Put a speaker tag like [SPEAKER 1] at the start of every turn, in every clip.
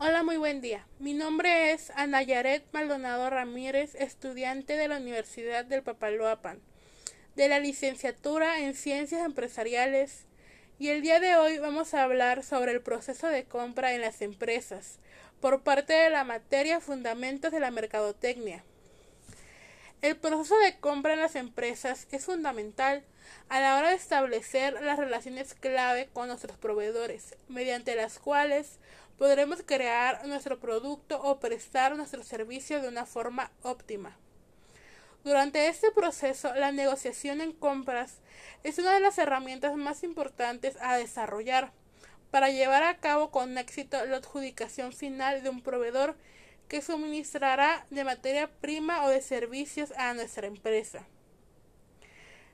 [SPEAKER 1] Hola, muy buen día. Mi nombre es Ana Yaret Maldonado Ramírez, estudiante de la Universidad del Papaloapan, de la licenciatura en Ciencias Empresariales, y el día de hoy vamos a hablar sobre el proceso de compra en las empresas por parte de la materia Fundamentos de la Mercadotecnia. El proceso de compra en las empresas es fundamental a la hora de establecer las relaciones clave con nuestros proveedores, mediante las cuales podremos crear nuestro producto o prestar nuestro servicio de una forma óptima. Durante este proceso, la negociación en compras es una de las herramientas más importantes a desarrollar para llevar a cabo con éxito la adjudicación final de un proveedor que suministrará de materia prima o de servicios a nuestra empresa.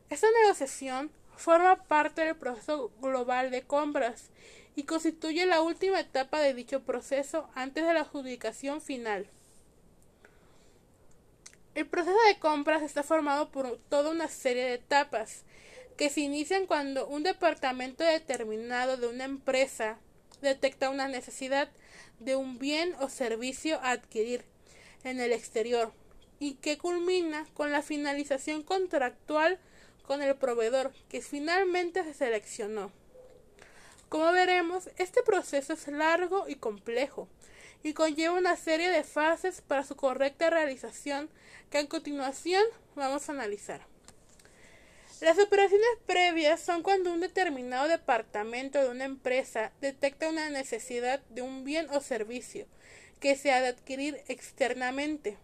[SPEAKER 1] Esta negociación forma parte del proceso global de compras y constituye la última etapa de dicho proceso antes de la adjudicación final. El proceso de compras está formado por toda una serie de etapas que se inician cuando un departamento determinado de una empresa detecta una necesidad de un bien o servicio a adquirir en el exterior y que culmina con la finalización contractual con el proveedor que finalmente se seleccionó. Como veremos, este proceso es largo y complejo y conlleva una serie de fases para su correcta realización que a continuación vamos a analizar. Las operaciones previas son cuando un determinado departamento de una empresa detecta una necesidad de un bien o servicio que se ha de adquirir externamente.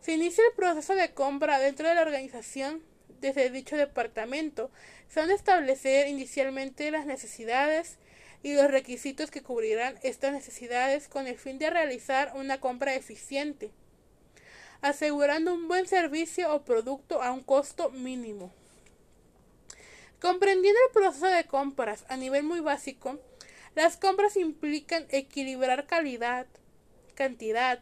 [SPEAKER 1] Se inicia el proceso de compra dentro de la organización desde dicho departamento. Se han de establecer inicialmente las necesidades y los requisitos que cubrirán estas necesidades con el fin de realizar una compra eficiente, asegurando un buen servicio o producto a un costo mínimo. Comprendiendo el proceso de compras a nivel muy básico, las compras implican equilibrar calidad, cantidad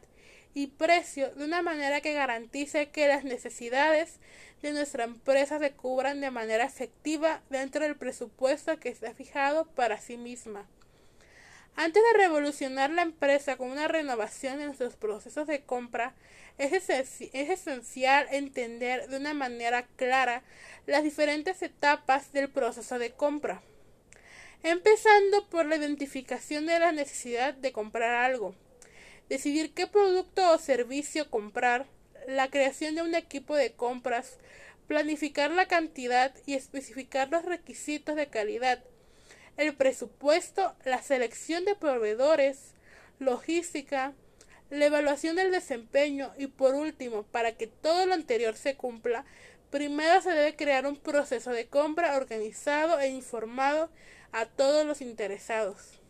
[SPEAKER 1] y precio de una manera que garantice que las necesidades de nuestra empresa se cubran de manera efectiva dentro del presupuesto que está fijado para sí misma. Antes de revolucionar la empresa con una renovación en nuestros procesos de compra, es, esencial entender de una manera clara las diferentes etapas del proceso de compra, empezando por la identificación de la necesidad de comprar algo, decidir qué producto o servicio comprar, la creación de un equipo de compras, planificar la cantidad y especificar los requisitos de calidad, el presupuesto, la selección de proveedores, logística, la evaluación del desempeño y por último, para que todo lo anterior se cumpla, primero se debe crear un proceso de compra organizado e informado a todos los interesados.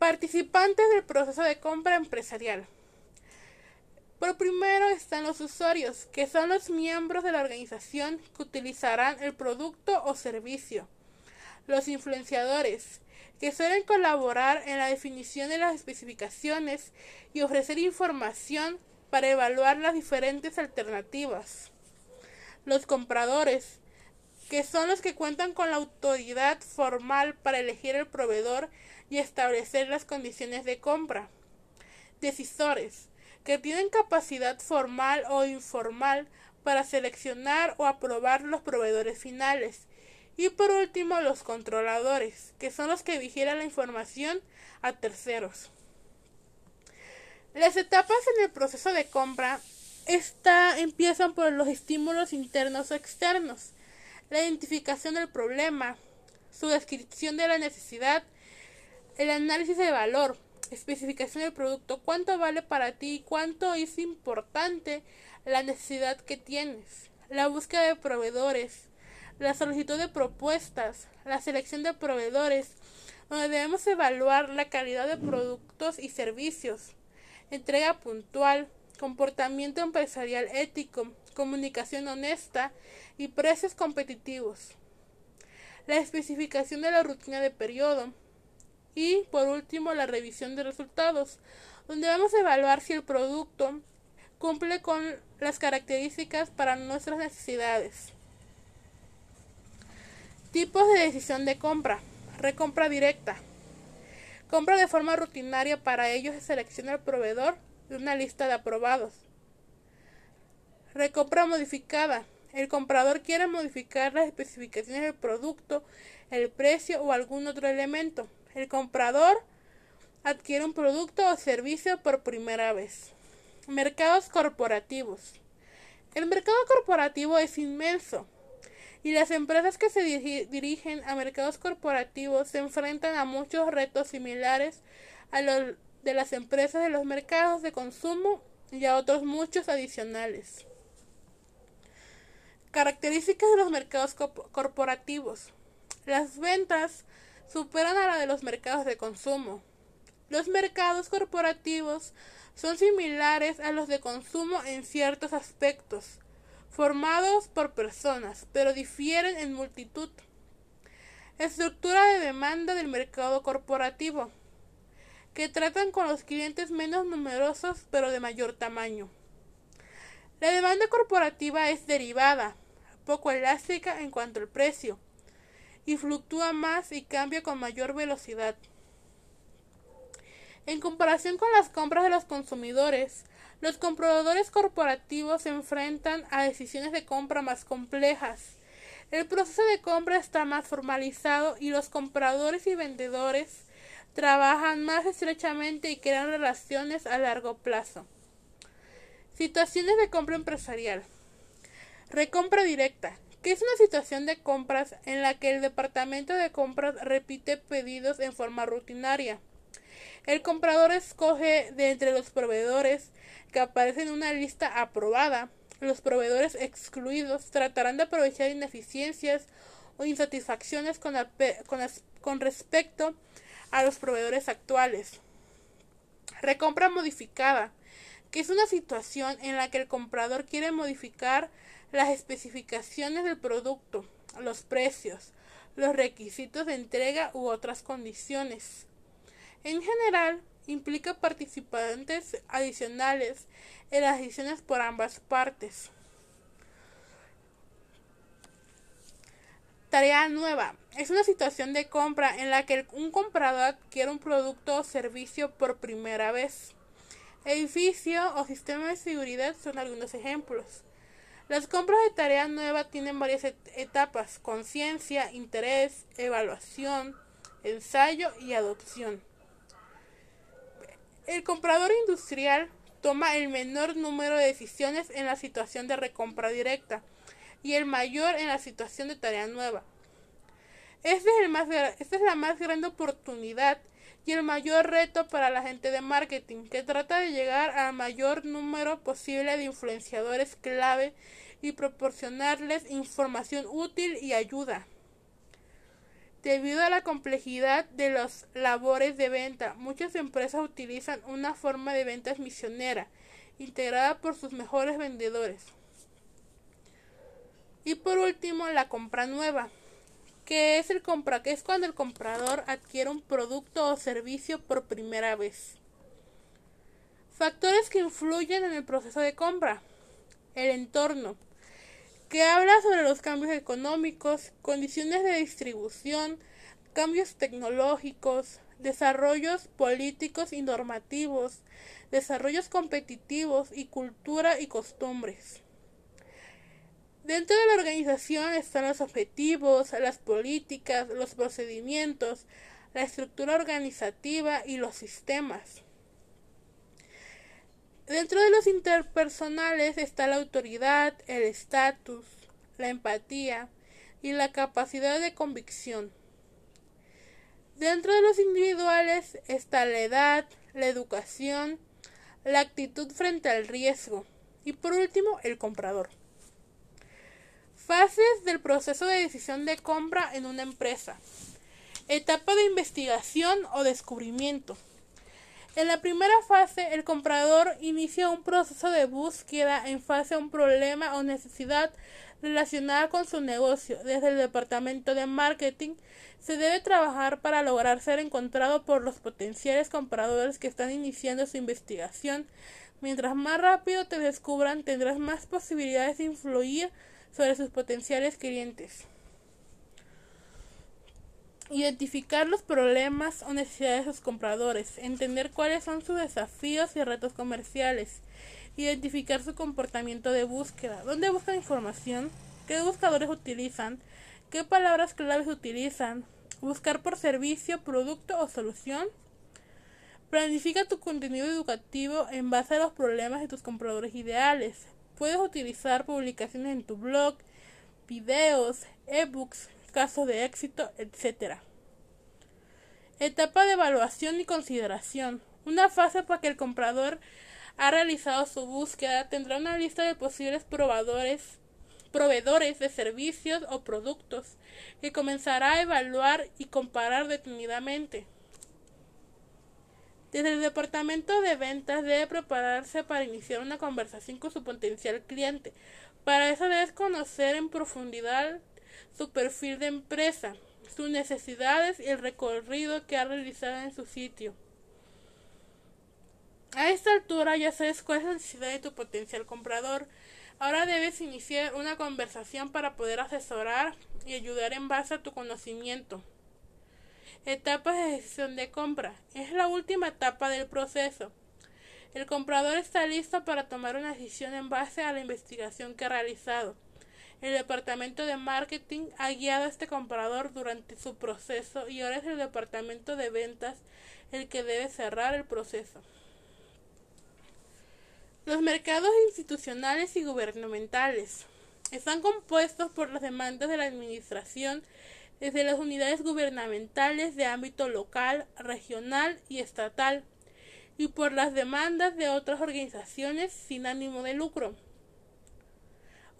[SPEAKER 1] Participantes del proceso de compra empresarial. Por primero están los usuarios, que son los miembros de la organización que utilizarán el producto o servicio los influenciadores, que suelen colaborar en la definición de las especificaciones y ofrecer información para evaluar las diferentes alternativas. Los compradores, que son los que cuentan con la autoridad formal para elegir el proveedor y establecer las condiciones de compra. Decisores, que tienen capacidad formal o informal para seleccionar o aprobar los proveedores finales y por último, los controladores, que son los que vigilan la información a terceros. Las etapas en el proceso de compra empiezan por los estímulos internos o externos, la identificación del problema, su descripción de la necesidad, el análisis de valor, especificación del producto, cuánto vale para ti, cuánto es importante la necesidad que tienes, la búsqueda de proveedores, la solicitud de propuestas, la selección de proveedores, donde debemos evaluar la calidad de productos y servicios, entrega puntual, comportamiento empresarial ético, comunicación honesta y precios competitivos, la especificación de la rutina de periodo y, por último, la revisión de resultados, donde vamos a evaluar si el producto cumple con las características para nuestras necesidades. Tipos de decisión de compra. Recompra directa. Compra de forma rutinaria, para ello se selecciona el proveedor de una lista de aprobados. Recompra modificada. El comprador quiere modificar las especificaciones del producto, el precio o algún otro elemento. El comprador adquiere un producto o servicio por primera vez. Mercados corporativos. El mercado corporativo es inmenso y las empresas que se dirigen a mercados corporativos se enfrentan a muchos retos similares a los de las empresas de los mercados de consumo y a otros muchos adicionales. Características de los mercados corporativos. Las ventas superan a la de los mercados de consumo. Los mercados corporativos son similares a los de consumo en ciertos aspectos, formados por personas, pero difieren en multitud. Estructura de demanda del mercado corporativo, que tratan con los clientes menos numerosos pero de mayor tamaño. La demanda corporativa es derivada, poco elástica en cuanto al precio, y fluctúa más y cambia con mayor velocidad. En comparación con las compras de los consumidores, los compradores corporativos se enfrentan a decisiones de compra más complejas. El proceso de compra está más formalizado y los compradores y vendedores trabajan más estrechamente y crean relaciones a largo plazo. Situaciones de compra empresarial. Recompra directa, que es una situación de compras en la que el departamento de compras repite pedidos en forma rutinaria. El comprador escoge de entre los proveedores que aparecen en una lista aprobada. Los proveedores excluidos tratarán de aprovechar ineficiencias o insatisfacciones con, con respecto a los proveedores actuales. Recompra modificada, que es una situación en la que el comprador quiere modificar las especificaciones del producto, los precios, los requisitos de entrega u otras condiciones. En general, implica participantes adicionales en las decisiones por ambas partes. Tarea nueva. Es una situación de compra en la que un comprador adquiere un producto o servicio por primera vez. Edificio o sistema de seguridad son algunos ejemplos. Las compras de tarea nueva tienen varias etapas, conciencia, interés, evaluación, ensayo y adopción. El comprador industrial toma el menor número de decisiones en la situación de recompra directa y el mayor en la situación de tarea nueva. Este esta es la más grande oportunidad y el mayor reto para la gente de marketing, que trata de llegar al mayor número posible de influenciadores clave y proporcionarles información útil y ayuda. Debido a la complejidad de las labores de venta, muchas empresas utilizan una forma de ventas misionera, integrada por sus mejores vendedores. Y por último, la compra nueva, que es el compra, que es cuando el comprador adquiere un producto o servicio por primera vez. Factores que influyen en el proceso de compra. El entorno que habla sobre los cambios económicos, condiciones de distribución, cambios tecnológicos, desarrollos políticos y normativos, desarrollos competitivos y cultura y costumbres. Dentro de la organización están los objetivos, las políticas, los procedimientos, la estructura organizativa y los sistemas. Dentro de los interpersonales está la autoridad, el estatus, la empatía y la capacidad de convicción. Dentro de los individuales está la edad, la educación, la actitud frente al riesgo y por último el comprador. Fases del proceso de decisión de compra en una empresa. Etapa de investigación o descubrimiento. En la primera fase, el comprador inicia un proceso de búsqueda en fase a un problema o necesidad relacionada con su negocio. Desde el departamento de marketing se debe trabajar para lograr ser encontrado por los potenciales compradores que están iniciando su investigación. Mientras más rápido te descubran, tendrás más posibilidades de influir sobre sus potenciales clientes. Identificar los problemas o necesidades de sus compradores, entender cuáles son sus desafíos y retos comerciales, identificar su comportamiento de búsqueda, dónde buscan información, qué buscadores utilizan, qué palabras claves utilizan, buscar por servicio, producto o solución. Planifica tu contenido educativo en base a los problemas de tus compradores ideales. Puedes utilizar publicaciones en tu blog, videos, ebooks, casos de éxito, etc. Etapa de evaluación y consideración. Una fase para que el comprador ha realizado su búsqueda tendrá una lista de posibles probadores, proveedores de servicios o productos que comenzará a evaluar y comparar detenidamente. Desde el departamento de ventas debe prepararse para iniciar una conversación con su potencial cliente. Para eso debes conocer en profundidad su perfil de empresa, sus necesidades y el recorrido que ha realizado en su sitio. A esta altura ya sabes cuál es la necesidad de tu potencial comprador. Ahora debes iniciar una conversación para poder asesorar y ayudar en base a tu conocimiento. Etapas de decisión de compra. Es la última etapa del proceso. El comprador está listo para tomar una decisión en base a la investigación que ha realizado. El departamento de marketing ha guiado a este comprador durante su proceso y ahora es el departamento de ventas el que debe cerrar el proceso. Los mercados institucionales y gubernamentales están compuestos por las demandas de la administración desde las unidades gubernamentales de ámbito local, regional y estatal y por las demandas de otras organizaciones sin ánimo de lucro.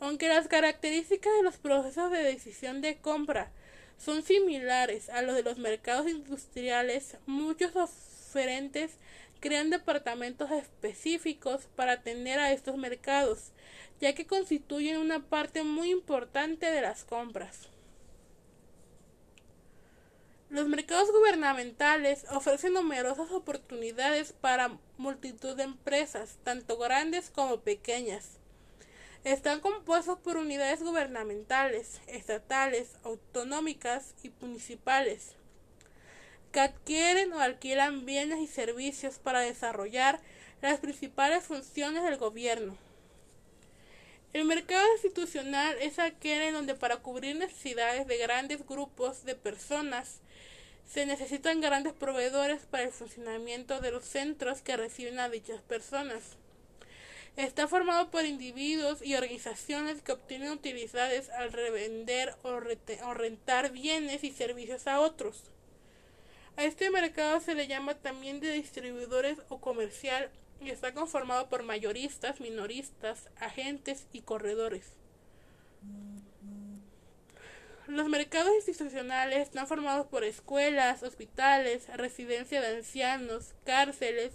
[SPEAKER 1] Aunque las características de los procesos de decisión de compra son similares a los de los mercados industriales, muchos oferentes crean departamentos específicos para atender a estos mercados, ya que constituyen una parte muy importante de las compras. Los mercados gubernamentales ofrecen numerosas oportunidades para multitud de empresas, tanto grandes como pequeñas están compuestos por unidades gubernamentales, estatales, autonómicas y municipales, que adquieren o alquilan bienes y servicios para desarrollar las principales funciones del gobierno. El mercado institucional es aquel en donde para cubrir necesidades de grandes grupos de personas se necesitan grandes proveedores para el funcionamiento de los centros que reciben a dichas personas. Está formado por individuos y organizaciones que obtienen utilidades al revender o, rentar bienes y servicios a otros. A este mercado se le llama también de distribuidores o comercial y está conformado por mayoristas, minoristas, agentes y corredores. Los mercados institucionales están formados por escuelas, hospitales, residencia de ancianos, cárceles,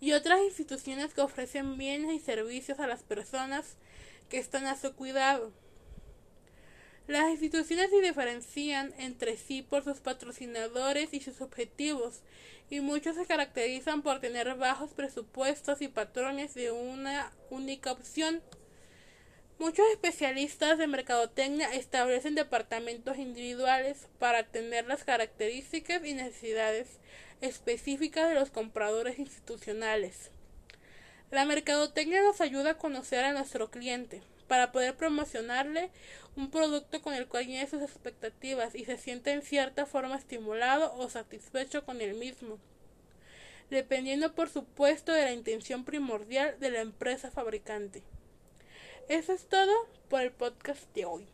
[SPEAKER 1] y otras instituciones que ofrecen bienes y servicios a las personas que están a su cuidado. Las instituciones se diferencian entre sí por sus patrocinadores y sus objetivos, y muchos se caracterizan por tener bajos presupuestos y patrones de una única opción. Muchos especialistas de mercadotecnia establecen departamentos individuales para atender las características y necesidades específicas de los compradores institucionales. La mercadotecnia nos ayuda a conocer a nuestro cliente para poder promocionarle un producto con el cual llene sus expectativas y se sienta en cierta forma estimulado o satisfecho con el mismo, dependiendo por supuesto de la intención primordial de la empresa fabricante. Eso es todo por el podcast de hoy.